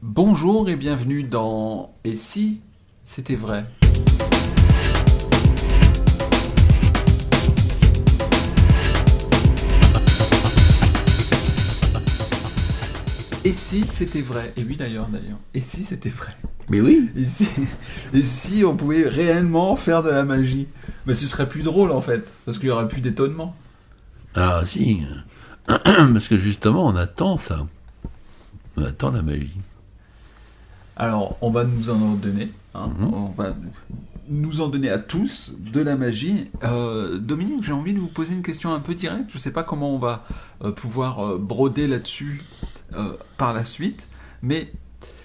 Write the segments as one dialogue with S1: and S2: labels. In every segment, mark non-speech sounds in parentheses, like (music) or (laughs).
S1: Bonjour et bienvenue dans Et si c'était vrai? Et si c'était vrai? Et oui d'ailleurs, d'ailleurs. Et si c'était vrai?
S2: Mais oui.
S1: et si, et si on pouvait réellement faire de la magie? Mais ce serait plus drôle en fait, parce qu'il y aurait plus d'étonnement.
S2: Ah si. (clears throat) Parce que justement, on attend ça. On attend la magie.
S1: Alors, on va nous en donner. hein.
S2: Mhm.
S1: On va nous en donner à tous de la magie. Euh, Dominique, j'ai envie de vous poser une question un peu directe. Je ne sais pas comment on va euh, pouvoir euh, broder là-dessus par la suite. Mais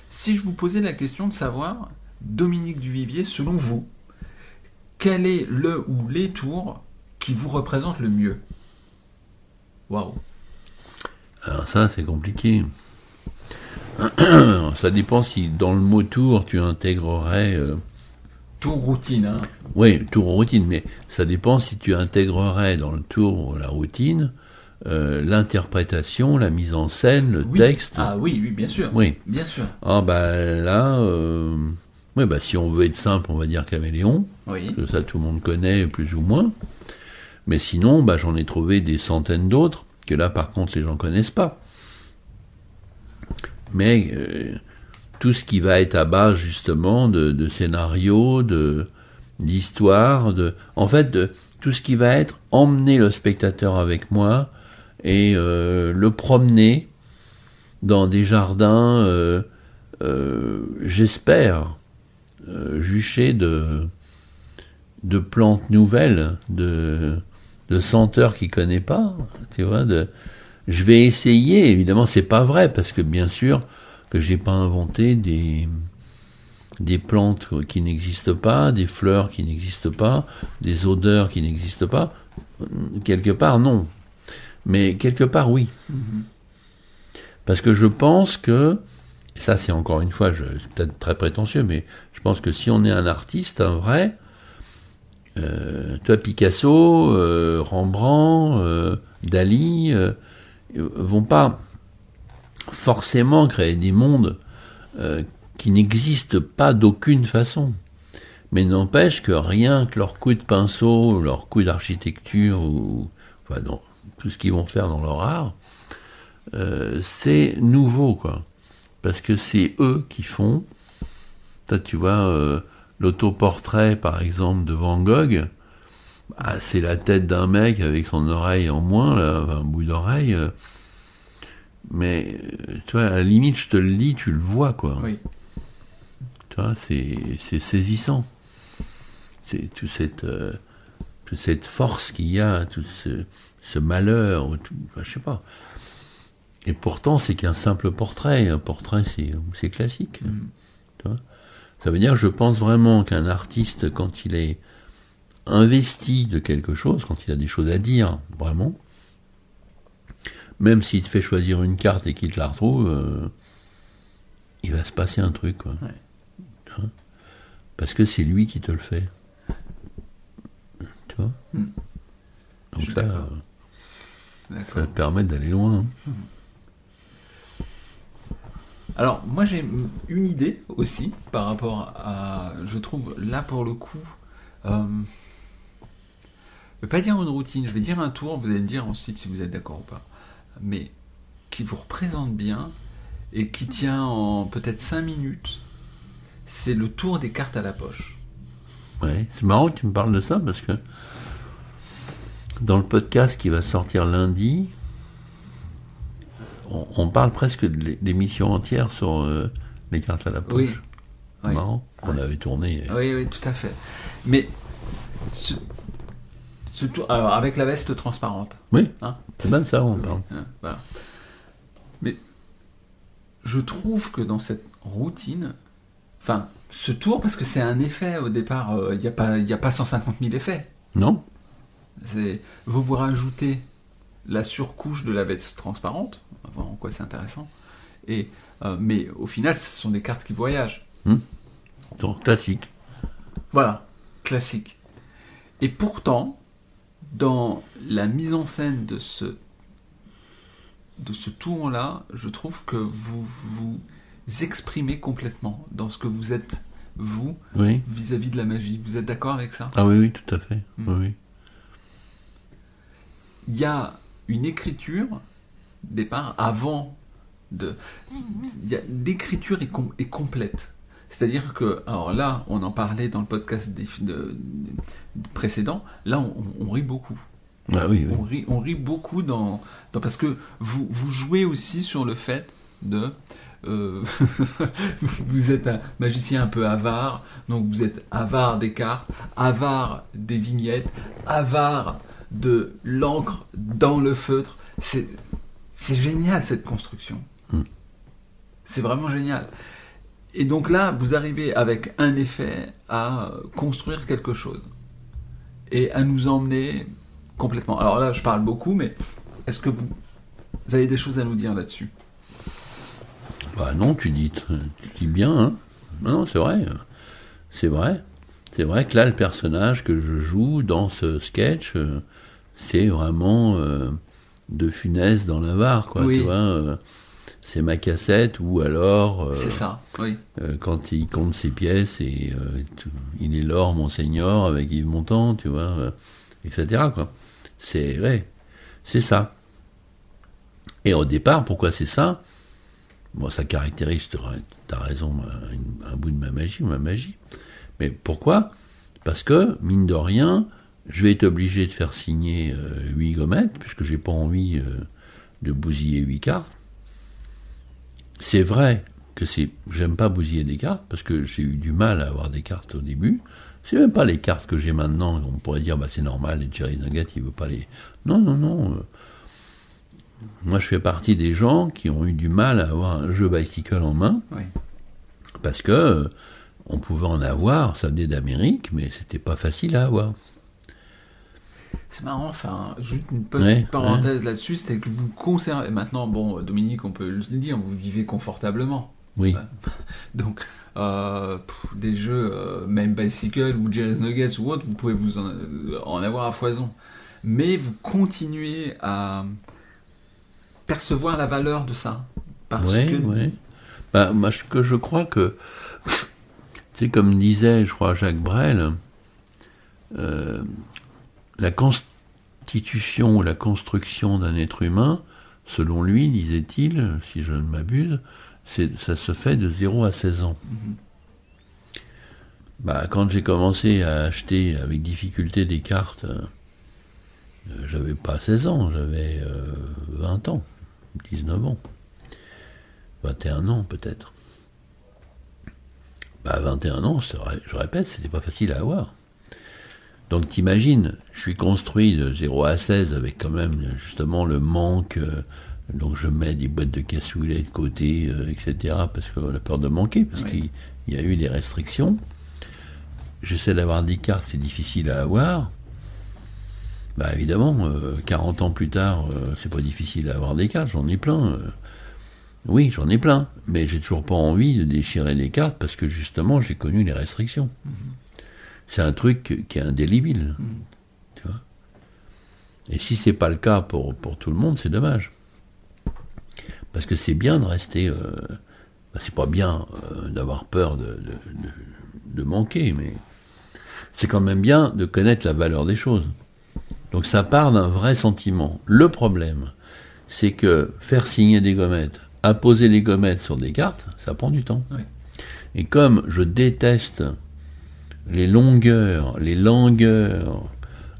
S1: si je vous posais la question de savoir, Dominique Duvivier, selon vous, quel est le ou les tours qui vous représentent le mieux? Waouh
S2: Alors ça, c'est compliqué. (coughs) ça dépend si dans le mot tour, tu intégrerais... euh,
S1: Tour routine, hein
S2: Oui, tour routine, mais ça dépend si tu intégrerais dans le tour la routine euh, l'interprétation, la mise en scène, le
S1: Oui.
S2: texte.
S1: Ah oui, oui, bien sûr.
S2: Oui.
S1: Bien sûr.
S2: Ah bah là, euh, ouais, bah, si on veut être simple, on va dire caméléon.
S1: Oui.
S2: que ça tout le monde connaît plus ou moins. Mais sinon, bah, j'en ai trouvé des centaines d'autres, que là par contre les gens connaissent pas. Mais euh, tout ce qui va être à base justement de, scénarios, de d'histoires, de, en fait, de tout ce qui va être emmener le spectateur avec moi et euh, le promener dans des jardins, euh, j'espère, juchés de de plantes nouvelles, de, de senteurs qu'il connaît pas, tu vois, de, je vais essayer, évidemment c'est pas vrai, parce que bien sûr que j'ai pas inventé des, des plantes qui n'existent pas, des fleurs qui n'existent pas, des odeurs qui n'existent pas, quelque part non, mais quelque part oui. Parce que je pense que, ça c'est encore une fois, je, peut-être très prétentieux, mais je pense que si on est un artiste, un vrai, euh, toi, Picasso, euh, Rembrandt, euh, Dali, euh, vont pas forcément créer des mondes euh, qui n'existent pas d'aucune façon. Mais n'empêche que rien que leur coup de pinceau, leur coup d'architecture, ou enfin, tout ce qu'ils vont faire dans leur art, euh, c'est nouveau, quoi. Parce que c'est eux qui font. Toi, tu vois, euh, l'autoportrait, par exemple, de Van Gogh, bah, c'est la tête d'un mec avec son oreille en moins, là, enfin, un bout d'oreille. euh, mais, euh, tu vois, à la limite, je te le dis, tu le vois, quoi.
S1: Oui.
S2: Tu vois, c'est, saisissant. C'est toute cette, euh, toute cette force qu'il y a, tout ce, ce malheur, ou tout, enfin, je sais pas. Et pourtant, c'est qu'un simple portrait. Un portrait, c'est, c'est classique.
S1: Mm.
S2: Tu vois Ça veut dire, je pense vraiment qu'un artiste, quand il est investi de quelque chose, quand il a des choses à dire, vraiment, même s'il te fait choisir une carte et qu'il te la retrouve, euh, il va se passer un truc. Quoi.
S1: Ouais.
S2: Parce que c'est lui qui te le fait. Tu vois?
S1: Hmm.
S2: Donc ça,
S1: d'accord.
S2: ça te permettre d'aller loin. hein.
S1: Alors, moi j'ai une idée aussi par rapport à. Je trouve là pour le coup. Euh, vais pas dire une routine, je vais dire un tour, vous allez me dire ensuite si vous êtes d'accord ou pas. Mais qui vous représente bien et qui tient en peut-être 5 minutes. C'est le tour des cartes à la poche.
S2: Ouais. C'est marrant que tu me parles de ça parce que dans le podcast qui va sortir lundi, on, on parle presque de l'é- l'émission entière sur euh, les cartes à la poche.
S1: Oui. Oui.
S2: marrant qu'on
S1: Ouais.
S2: avait tourné.
S1: Oui, oui, tout à fait. Mais ce, alors avec la veste transparente.
S2: Oui,
S1: Hein
S2: c'est bien de ça on parle.
S1: Voilà. Mais je trouve que dans cette routine, enfin, ce tour, parce que c'est un effet au départ, euh, il n'y a, pas- y a pas 150 000 effets.
S2: Non
S1: Vous vous rajoutez la surcouche de la veste transparente, on va voir en quoi c'est intéressant. Et, euh, mais au final, ce sont des cartes qui voyagent.
S2: Donc classique.
S1: Voilà, classique. Et pourtant, dans la mise en scène de ce, de ce tour-là, je trouve que vous vous exprimer complètement dans ce que vous êtes, vous,
S2: Oui.
S1: vis-à-vis de la magie. Vous êtes d'accord avec ça?
S2: Ah oui, oui, tout à fait.
S1: Mm.
S2: Oui, oui.
S1: Il y a une écriture, départ, avant de. L'écriture est, com- est complète. C'est-à-dire que, alors là, on en parlait dans le podcast des- de- de- précédent, là, on, on rit beaucoup.
S2: Ah oui, oui.
S1: On rit, on rit beaucoup dans, dans- parce que vous, vous jouez aussi sur le fait de euh, (laughs) vous êtes un magicien un peu avare, donc vous êtes avare des cartes, avare des vignettes, avare de l'encre dans le feutre. C'est c'est génial cette construction.
S2: Mm.
S1: C'est vraiment génial. Et donc là, vous arrivez avec un effet à construire quelque chose et à nous emmener complètement. Alors là, je parle beaucoup, mais est-ce que vous, vous avez des choses à nous dire là-dessus?
S2: Bah non, tu dis, tu dis bien. Hein. Non, c'est vrai. C'est vrai. C'est vrai que là, le personnage que je joue dans ce sketch, euh, c'est vraiment euh, de funeste dans la Var, quoi.
S1: Oui.
S2: Tu vois, euh, c'est ma cassette ou alors euh,
S1: C'est ça, oui.
S2: euh, quand il compte ses pièces et euh, tout- il est l'or, monseigneur, avec Yves Montand, tu vois, etc. Quoi. C'est ouais, c'est ça. Et au départ, pourquoi c'est ça? Bon, ça caractérise, tu as raison, un bout de ma magie, ma magie. Mais pourquoi? Parce que, mine de rien, je vais être obligé de faire signer euh, huit gommettes, puisque j'ai pas envie de bousiller huit cartes. C'est vrai que c'est, j'aime pas bousiller des cartes, parce que j'ai eu du mal à avoir des cartes au début. C'est même pas les cartes que j'ai maintenant, on pourrait dire, bah c'est normal, les Jerry Nugget, il veut pas les... Non, non, non. euh, Moi, je fais partie des gens qui ont eu du mal à avoir un jeu bicycle en main,
S1: oui.
S2: parce que euh, on pouvait en avoir, ça venait d'Amérique, mais c'était pas facile à avoir.
S1: C'est marrant, hein. Juste une petite
S2: Ouais,
S1: parenthèse là-dessus, c'était que vous conservez. Maintenant, bon, Dominique, on peut le dire, vous vivez confortablement.
S2: Oui, (laughs)
S1: Donc, euh, pff, des jeux, euh, même Bicycle ou Jerry's Nuggets ou autre, vous pouvez vous en, euh, en avoir à foison. Mais vous continuez à percevoir la valeur de ça. Parce
S2: oui,
S1: que
S2: oui. Bah, moi, ce que je crois que, (laughs) c'est comme disait, je crois, Jacques Brel, euh, la constitution ou la construction d'un être humain, selon lui, disait-il, si je ne m'abuse, c'est, ça se fait de 0 à 16 ans.
S1: Mhm.
S2: Bah, quand j'ai commencé à acheter avec difficulté des cartes, euh, j'avais pas 16 ans, j'avais euh, 20 ans, 19 ans. 21 ans peut-être. Bah 21 ans, je répète, c'était pas facile à avoir. Donc t'imagines, je suis construit de 0 à 16 avec quand même justement le manque, euh, donc je mets des boîtes de cassoulet de côté, euh, etc. parce que la peur de manquer, parce
S1: Oui.
S2: qu'il il y a eu des restrictions. J'essaie d'avoir des cartes, c'est difficile à avoir. Bah évidemment, euh, 40 ans plus tard, euh, c'est pas difficile à avoir des cartes, j'en ai plein. euh. Oui, j'en ai plein, mais j'ai toujours pas envie de déchirer les cartes parce que justement j'ai connu les restrictions. C'est un truc qui est indélébile, tu vois. Et si c'est pas le cas pour, pour tout le monde, c'est dommage. Parce que c'est bien de rester. euh, bah, c'est pas bien euh, d'avoir peur de, de, de- de manquer, mais c'est quand même bien de connaître la valeur des choses. Donc ça part d'un vrai sentiment. Le problème, c'est que faire signer des gommettes, apposer les gommettes sur des cartes, ça prend du temps. Et comme je déteste les longueurs, les langueurs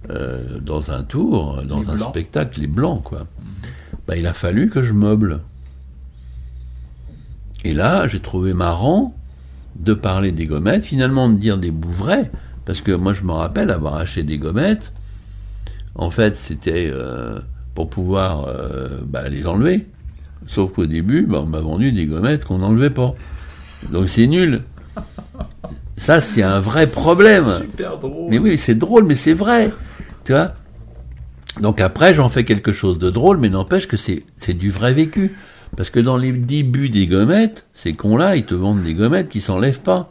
S2: euh, dans un tour, dans
S1: Les
S2: un
S1: blancs.
S2: spectacle, les blancs, quoi, bah, il a fallu que je meuble. Et là, j'ai trouvé marrant de parler des gommettes, finalement de dire des bouts vrais, parce que moi je me rappelle avoir acheté des gommettes. En fait, c'était euh, pour pouvoir euh, bah, les enlever. Sauf qu'au début, bah, on m'a vendu des gommettes qu'on n'enlevait pas. Donc c'est nul. Ça, c'est un vrai problème.
S1: Super drôle.
S2: Mais oui, c'est drôle, mais c'est vrai. Tu vois? Donc après, j'en fais quelque chose de drôle, mais n'empêche que c'est du vrai vécu. Parce que dans les débuts des gommettes, ces cons-là, ils te vendent des gommettes qui s'enlèvent pas.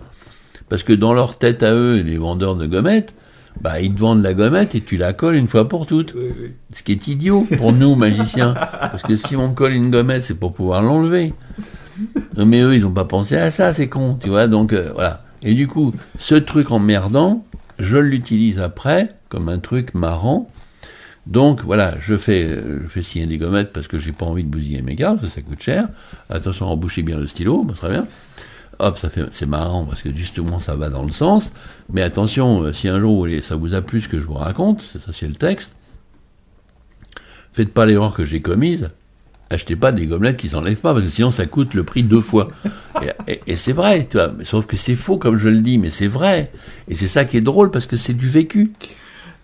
S2: Parce que dans leur tête à eux, les vendeurs de gommettes, bah, ils te vendent la gommette et tu la colles une fois pour toutes.
S1: Oui, oui.
S2: Ce qui est idiot pour nous, magiciens. Parce que si on colle une gommette, c'est pour pouvoir l'enlever. Mais eux, ils ont pas pensé à ça, c'est con, tu vois? Donc euh, voilà. Et du coup, ce truc emmerdant, je l'utilise après comme un truc marrant. Donc voilà, je fais, je fais signer des gommettes parce que j'ai pas envie de bousiller mes gars, ça, ça coûte cher. Attention, embouchez bien le stylo, bah, très bien. Hop, ça fait, c'est marrant parce que justement ça va dans le sens. Mais attention, euh, si un jour ça vous a plu ce que je vous raconte, ça c'est le texte. Faites pas l'erreur que j'ai commise. Achetez pas des gomelettes qui s'enlèvent pas parce que sinon ça coûte le prix deux fois. Et, et- et c'est vrai, tu vois. Sauf que c'est faux comme je le dis, mais c'est vrai. Et c'est ça qui est drôle parce que c'est du vécu.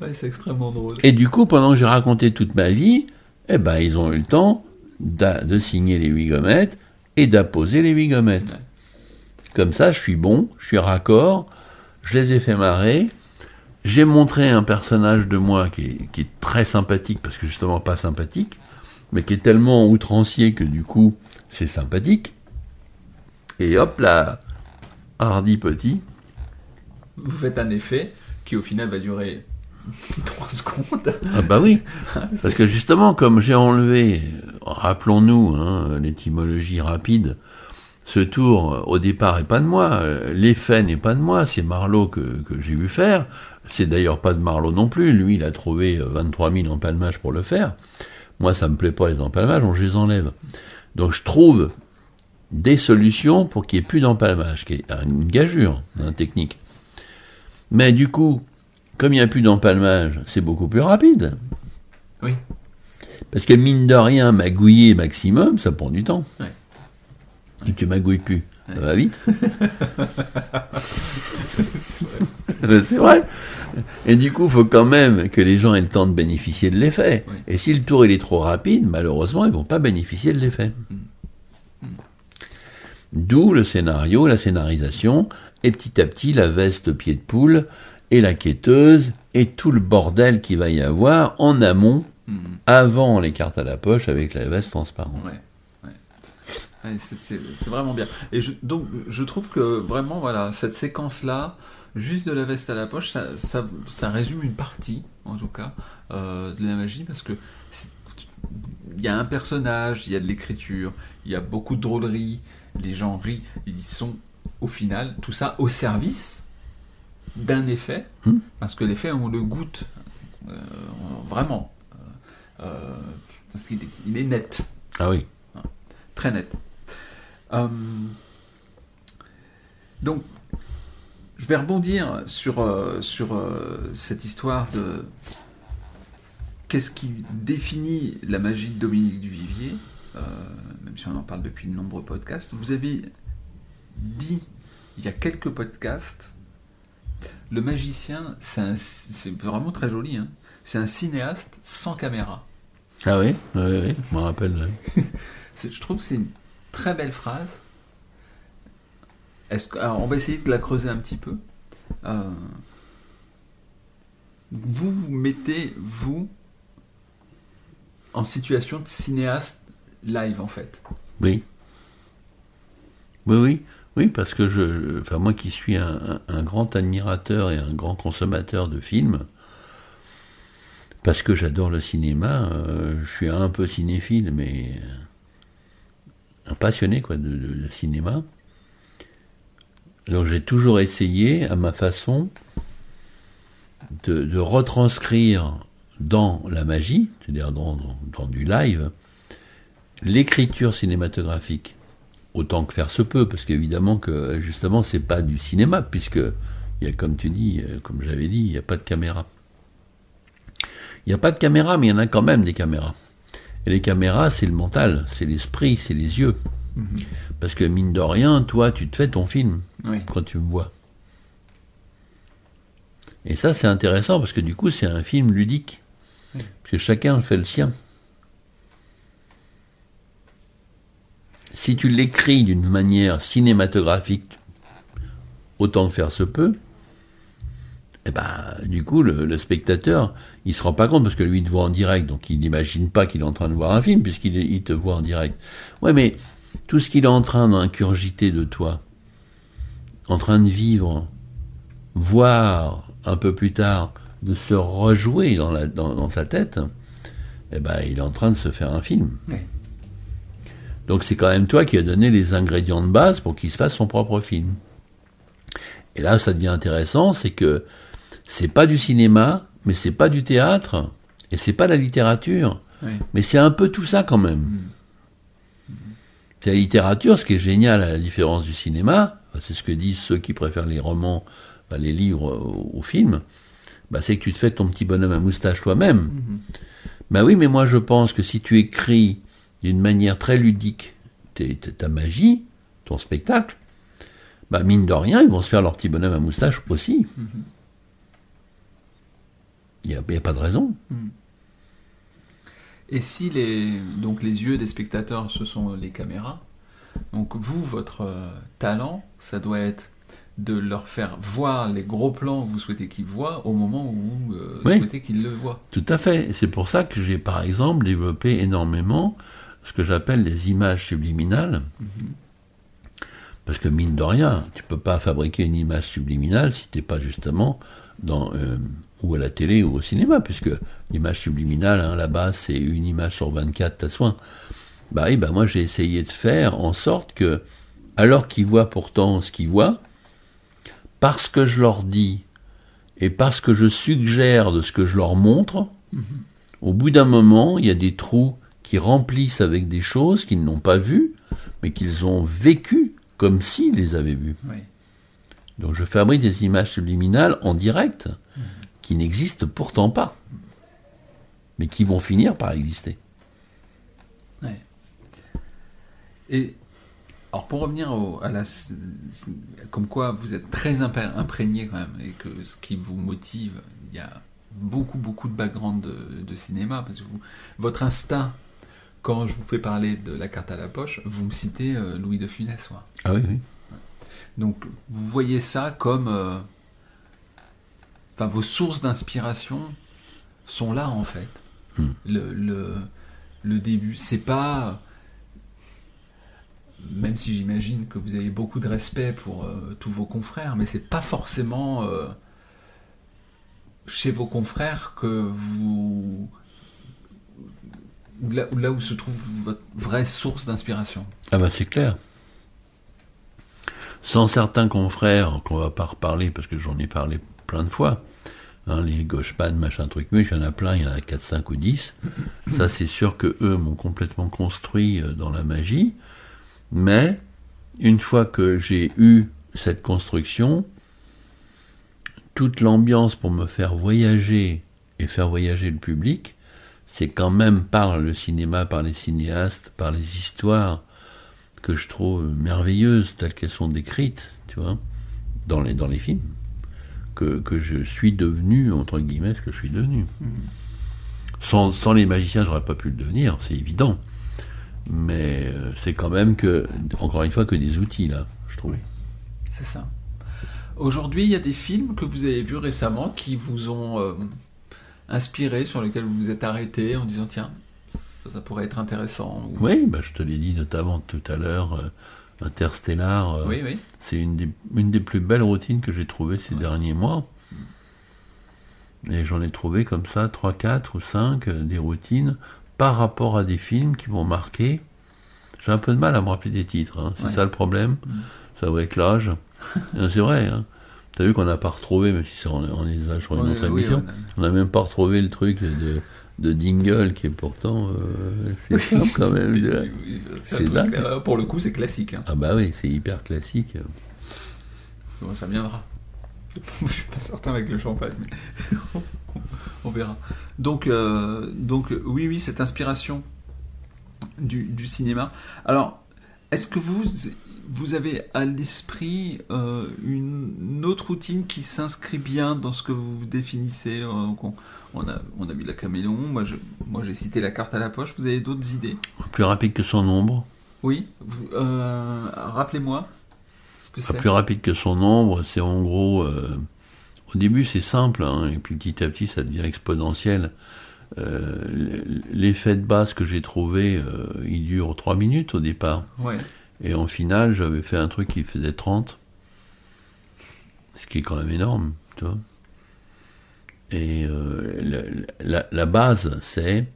S1: Ouais, c'est extrêmement drôle.
S2: Et du coup, pendant que j'ai raconté toute ma vie, eh ben, ils ont eu le temps de signer les huit gommettes et d'apposer les huit gommettes.
S1: Ouais.
S2: Comme ça, je suis bon, je suis raccord, je les ai fait marrer. J'ai montré un personnage de moi qui est, qui est très sympathique, parce que justement pas sympathique, mais qui est tellement outrancier que du coup, c'est sympathique. Et hop là, hardi petit.
S1: Vous faites un effet qui au final va durer (laughs) 3 secondes.
S2: Ah bah oui, (laughs) parce que justement, comme j'ai enlevé, rappelons-nous, hein, l'étymologie rapide, ce tour, au départ, est pas de moi, l'effet n'est pas de moi, c'est Marlowe que, que j'ai vu faire, c'est d'ailleurs pas de Marlowe non plus, lui, il a trouvé euh, 23 000 empalmages pour le faire, moi, ça me plaît pas les empalmages, donc je les enlève. Donc je trouve des solutions pour qu'il n'y ait plus d'empalmage, qui est une gageure hein, technique. Mais du coup, comme il n'y a plus d'empalmage, c'est beaucoup plus rapide.
S1: Oui.
S2: Parce que mine de rien, magouiller maximum, ça prend du temps.
S1: Ouais.
S2: Et tu magouilles plus. Ça va vite. (laughs) c'est vrai. Et du coup, il faut quand même que les gens aient le temps de bénéficier de l'effet.
S1: Oui.
S2: Et si le tour il est trop rapide, malheureusement, ils vont pas bénéficier de l'effet. D'où le scénario, la scénarisation, et petit à petit la veste pied de poule, et la quêteuse, et tout le bordel qu'il va y avoir en amont,
S1: Mhm.
S2: avant les cartes à la poche avec la veste transparente.
S1: Ouais, c'est- vraiment bien. Et je, donc, je trouve que vraiment, voilà, cette séquence-là, juste de la veste à la poche, ça, ça, ça résume une partie, en tout cas, euh, de la magie, parce que il y a un personnage, il y a de l'écriture, il y a beaucoup de drôlerie, les gens rient, ils sont, au final, tout ça au service d'un effet,
S2: Hmm.
S1: parce que l'effet, on le goûte, euh, vraiment, euh, euh, parce qu'il est- il est net
S2: Ah oui.
S1: très net. Euh, donc, je vais rebondir sur, euh, sur euh, cette histoire de qu'est-ce qui définit la magie de Dominique Duvivier, même si on en parle depuis de nombreux podcasts. Vous avez dit il y a quelques podcasts, le magicien, c'est vraiment très joli, hein. c'est un cinéaste sans caméra.
S2: Ah oui, oui, oui, je me rappelle. (laughs)
S1: Je trouve que c'est une très belle phrase. Est-ce que, alors on va essayer de la creuser un petit peu. Euh, vous vous mettez, vous, en situation de cinéaste live, en fait.
S2: Oui. Oui, oui. Oui, parce que je, enfin moi qui suis un, grand admirateur et un grand consommateur de films, parce que j'adore le cinéma, euh, je suis un peu cinéphile, mais euh, passionné quoi de, cinéma. Donc j'ai toujours essayé, à ma façon, de, retranscrire dans la magie, c'est-à-dire dans, du live, l'écriture cinématographique autant que faire se peut, parce qu'évidemment que justement c'est pas du cinéma, puisque il y comme tu dis, euh, comme j'avais dit, il n'y a pas de caméra. Il n'y a pas de caméra, mais il y en a quand même des caméras. Et les caméras, c'est le mental, c'est l'esprit, c'est les yeux. Parce que mine de rien, toi, tu te fais ton film
S1: Oui.
S2: quand tu me vois. Et ça, c'est intéressant parce que du coup, c'est un film ludique. Parce que chacun fait le sien. Si tu l'écris d'une manière cinématographique, autant que faire se peut, eh ben, du coup, le, le spectateur, il se rend pas compte parce que lui, il te voit en direct, donc il n'imagine pas qu'il est en train de voir un film puisqu'il il te voit en direct. Ouais, mais tout ce qu'il est en train d'incurgiter de toi, en train de vivre, voir un peu plus tard, de se rejouer dans, la, dans, dans sa tête, eh ben, il est en train de se faire un film.
S1: Oui.
S2: Donc c'est quand même toi qui as donné les ingrédients de base pour qu'il se fasse son propre film. Et là, ça devient intéressant, c'est que c'est pas du cinéma, mais c'est pas du théâtre, et c'est pas la littérature,
S1: Oui.
S2: mais c'est un peu tout ça quand même. C'est la littérature, ce qui est génial à la différence du cinéma, c'est ce que disent ceux qui préfèrent les romans, bah, les livres au, au film, bah, c'est que tu te fais ton petit bonhomme à moustache toi-même. Bah oui, mais moi je pense que si tu écris d'une manière très ludique ta magie, ton spectacle, bah mine de rien, ils vont se faire leur petit bonhomme à moustache aussi. Il n'y a, pas de raison.
S1: Et si les, donc les yeux des spectateurs, ce sont les caméras, donc vous, votre euh, talent, ça doit être de leur faire voir les gros plans que vous souhaitez qu'ils voient au moment où vous euh,
S2: Oui.
S1: souhaitez qu'ils le voient.
S2: Tout à fait. C'est pour ça que j'ai par exemple développé énormément ce que j'appelle les images subliminales. Parce que mine de rien, tu peux pas fabriquer une image subliminale si t'es pas justement dans euh, ou à la télé ou au cinéma, puisque l'image subliminale, hein, base, c'est une image sur 24, t'as soin. Bah oui, bah moi j'ai essayé de faire en sorte que, alors qu'ils voient pourtant ce qu'ils voient, parce que je leur dis et parce que je suggère de ce que je leur montre, au bout d'un moment, il y a des trous qui remplissent avec des choses qu'ils n'ont pas vues, mais qu'ils ont vécues comme s'ils les avaient vues.
S1: Oui.
S2: Donc je fabrique des images subliminales en direct, qui n'existent pourtant pas, mais qui vont finir par exister.
S1: Ouais. Et alors pour revenir au- à la, comme quoi vous êtes très impré- imprégné quand même et que ce qui vous motive, il y a beaucoup beaucoup de background de, de cinéma parce que vous, votre instinct quand je vous fais parler de la carte à la poche, vous me citez euh, Louis de Funès.
S2: Ah oui, oui.
S1: Donc vous voyez ça comme, euh, enfin vos sources d'inspiration sont là en fait.
S2: Hmm.
S1: Le, le, le début, c'est pas, même si j'imagine que vous avez beaucoup de respect pour euh, tous vos confrères, mais c'est pas forcément euh, chez vos confrères que vous ou là, ou là où se trouve votre vraie source d'inspiration.
S2: Ah bah c'est clair. Sans certains confrères, qu'on va pas reparler parce que j'en ai parlé plein de fois, hein, les gauchepan, machin truc, mais il y plein, il y en a 4, 5 ou 10. Ça c'est sûr que eux m'ont complètement construit euh, dans la magie. Mais une fois que j'ai eu cette construction, toute l'ambiance pour me faire voyager et faire voyager le public, c'est quand même par le cinéma, par les cinéastes, par les histoires que je trouve merveilleuses telles qu'elles sont décrites, tu vois, dans les, dans les films, que, que je suis devenu, entre guillemets, ce que je suis devenu. Sans, sans les magiciens, j'aurais pas pu le devenir, c'est évident. Mais euh, c'est quand même que, encore une fois, que des outils, là, je trouve.
S1: C'est ça. Aujourd'hui, il y a des films que vous avez vus récemment qui vous ont euh, inspiré, sur lesquels vous vous êtes arrêté en disant tiens, ça, ça pourrait être intéressant. ou-
S2: Oui, bah, je te l'ai dit notamment tout à l'heure, euh, Interstellar, euh,
S1: oui, oui.
S2: c'est une des, une des plus belles routines que j'ai trouvées ces derniers mois. Et j'en ai trouvé comme ça, 3, 4 ou 5, euh, des routines par rapport à des films qui m'ont marqué. J'ai un peu de mal à me rappeler des titres, hein. c'est
S1: Ouais.
S2: ça le problème. Ça va avec l'âge. (laughs) C'est vrai, hein. T'as vu qu'on n'a pas retrouvé, même si c'est on, on là sur une
S1: Oui,
S2: autre émission,
S1: on
S2: n'a même pas retrouvé le truc de, de Dingle qui est pourtant euh, c'est simple (laughs) quand même.
S1: Oui,
S2: C'est dingue.
S1: euh, pour le coup, c'est classique. hein.
S2: Ah bah oui, c'est hyper classique.
S1: Bon, ça viendra. (laughs) Je suis pas certain avec le champagne, mais (laughs) on verra. Donc, euh, donc, oui, oui, cette inspiration du, du cinéma. Alors, est-ce que vous, vous avez à l'esprit euh, une, autre routine qui s'inscrit bien dans ce que vous définissez Euh, donc on, on a, on a vu la caméléon, moi, je- moi j'ai cité la carte à la poche. Vous avez d'autres idées?
S2: Plus rapide que son ombre.
S1: Oui euh, Rappelez-moi ce que c'est.
S2: plus rapide que son ombre, c'est en gros. euh, au début, c'est simple, hein, et puis petit à petit, ça devient exponentiel. L'effet de base que j'ai trouvé, il dure 3 minutes au départ.
S1: Ouais.
S2: Et en finale, j'avais fait un truc qui faisait 30. Ce qui est quand même énorme, tu vois. Et euh, la, la- base, c'est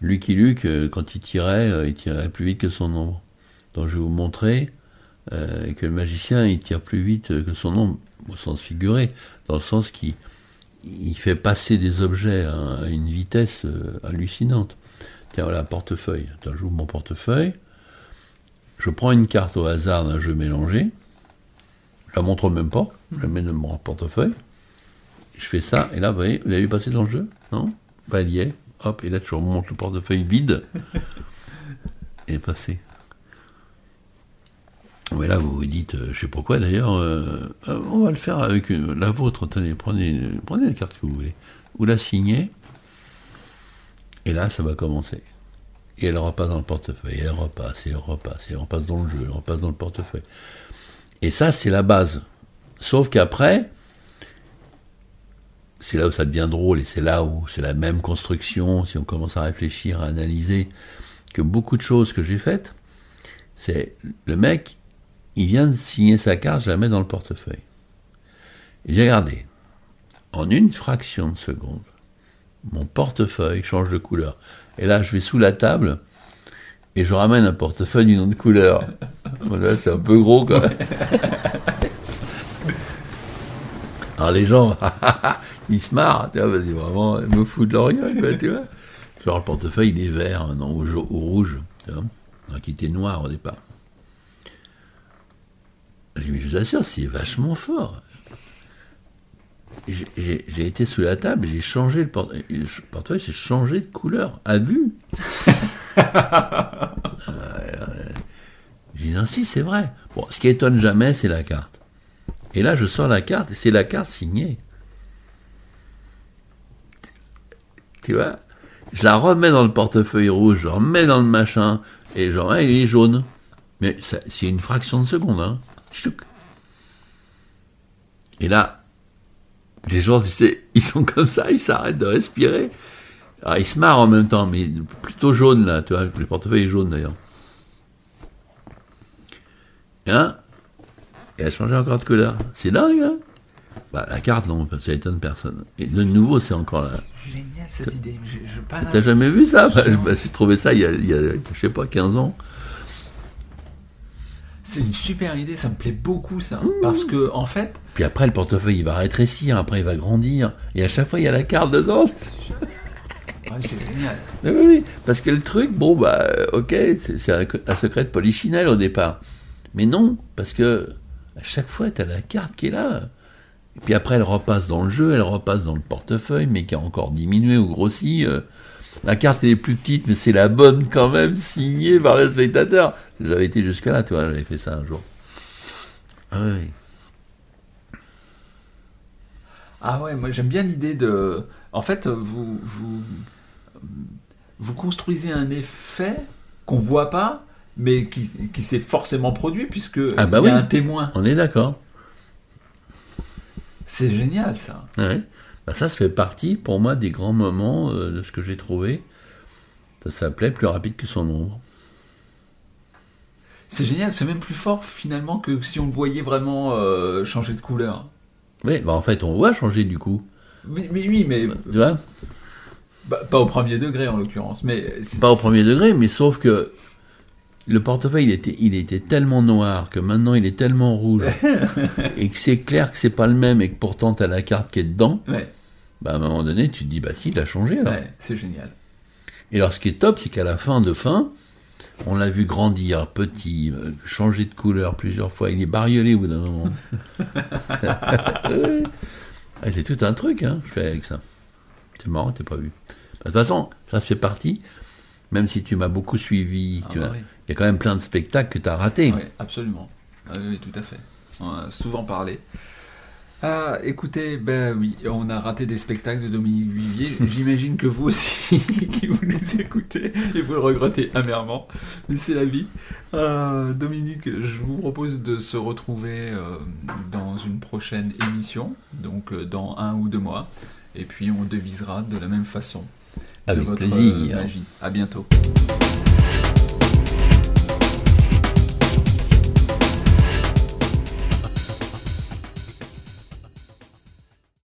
S2: Lucky Luke, euh, quand il tirait, euh, il tirait plus vite que son ombre. Donc je vais vous montrer euh, que le magicien, il tire plus vite que son ombre, au sens figuré, dans le sens qu'il il fait passer des objets à, une vitesse euh, hallucinante. Tiens, voilà, portefeuille. Attends, j'ouvre mon portefeuille. Je prends une carte au hasard d'un jeu mélangé. Je la montre même pas. Je la mets dans mon portefeuille. Je fais ça, et là, vous voyez, vous l'avez vu passer dans le jeu? Non? Bah, elle y est. Hop, et là, je remonte le portefeuille vide. (laughs) et passé. Mais là, vous vous dites, euh, je sais pourquoi d'ailleurs, euh, euh, on va le faire avec une- la vôtre. Tenez, prenez, prenez la carte que vous voulez. Vous la signez, et là, ça va commencer. Et elle repasse dans le portefeuille, elle repasse, elle repasse, elle repasse dans le jeu, elle repasse dans le portefeuille. Et ça, c'est la base. Sauf qu'après, c'est là où ça devient drôle, et c'est là où c'est la même construction, si on commence à réfléchir, à analyser, que beaucoup de choses que j'ai faites, c'est le mec, il vient de signer sa carte, je la mets dans le portefeuille. J'ai regardé. En une fraction de seconde, mon portefeuille change de couleur. Et là, je vais sous la table et je ramène un portefeuille d'une autre couleur. (laughs) Voilà, c'est un peu gros quand même. Alors les gens, (laughs) ils se marrent, tu vois, parce que vraiment, ils me foutent de leur gueule, quoi, tu vois. Genre le portefeuille, il est vert, non, ou rouge, tu vois, alors qu'il était noir au départ. Mais je vous assure, c'est vachement fort. J'ai- été sous la table, j'ai changé le porte- le portefeuille, j'ai changé de couleur, à vue. Euh, (laughs) J'ai dit, non, si, c'est vrai. Bon, ce qui étonne jamais, c'est la carte. Et là, je sors la carte, et c'est la carte signée. Tu vois? Je la remets dans le portefeuille rouge, je remets dans le machin, et genre, ah, il est jaune. Mais c'est une fraction de seconde, hein. Chouc. Et là, les gens, sais, ils sont (laughs) comme ça, ils s'arrêtent de respirer. Alors, ils se marrent en même temps, mais plutôt jaune, là, tu vois, le portefeuille est jaune, d'ailleurs. Hein? Et elle a changé encore de couleur. C'est dingue, hein? Bah, La carte, non, ça étonne personne. Et de nouveau, c'est encore là.
S1: Génial cette idée. Je, je,
S2: T'as jamais vu ça? Bah, je- bah, J'ai trouvé ça il y, a, il y a, je sais pas, 15 ans.
S1: C'est une super idée, ça me plaît beaucoup ça. Parce que, en fait,
S2: Puis après, le portefeuille, il va rétrécir, après, il va grandir. Et à chaque fois, il y a la carte dedans. (laughs)
S1: ouais, c'est génial.
S2: Oui. Parce que le truc, bon, bah, euh, ok, c'est c'est un, un secret de polichinelle au départ. Mais non, parce que à chaque fois, tu as la carte qui est là. Et puis après, elle repasse dans le jeu, elle repasse dans le portefeuille, mais qui a encore diminué ou grossi. euh. La carte, elle est plus petite, mais c'est la bonne quand même, signée par le spectateur. J'avais été jusque-là, tu vois, j'avais fait ça un jour. Ah oui, oui.
S1: Ah ouais, moi j'aime bien l'idée de. En fait, vous, vous, vous construisez un effet qu'on voit pas, mais qui, qui s'est forcément produit, puisque
S2: Ah bah
S1: il y a
S2: oui.
S1: un témoin.
S2: On est d'accord.
S1: C'est génial ça.
S2: Ouais. Bah, ça, ça fait partie, pour moi, des grands moments euh, de ce que j'ai trouvé. Ça s'appelait Plus rapide que son ombre.
S1: C'est génial, c'est même plus fort finalement que si on le voyait vraiment euh, changer de couleur.
S2: Oui, bah en fait, on voit changer du coup.
S1: Oui, mais
S2: Tu vois?
S1: Bah, pas au premier degré en l'occurrence. Mais
S2: Pas au premier degré, mais sauf que le portefeuille, il était, il était tellement noir que maintenant il est tellement rouge (laughs) et que c'est clair que c'est pas le même et que pourtant t'as la carte qui est dedans.
S1: Ouais,
S2: Bah, à un moment donné, tu te dis, bah si, il a changé là.
S1: ouais, c'est génial.
S2: Et alors, ce qui est top, c'est qu'à la fin de fin, on l'a vu grandir, petit, euh, changer de couleur plusieurs fois. Il est bariolé au bout d'un moment. (laughs) Ah, c'est tout un truc, hein, je fais avec ça. C'est marrant, t'es pas vu. De toute façon, ça fait partie, même si tu m'as beaucoup suivi,
S1: Ah bah oui.
S2: il y a quand même plein de spectacles que tu as ratés.
S1: Oui, absolument. Ah Oui, oui, tout à fait. On a souvent parlé. Ah, écoutez, ben oui, on a raté des spectacles de Dominique Vivier. (laughs) J'imagine que vous aussi, (laughs) qui vous nous écoutez, et vous le regrettez amèrement. Mais c'est la vie. Euh, Dominique, je vous propose de se retrouver euh, dans une prochaine émission, donc euh, dans un ou deux mois. Et puis on devisera de la même façon de
S2: Avec
S1: votre
S2: plaisir.
S1: magie. À bientôt.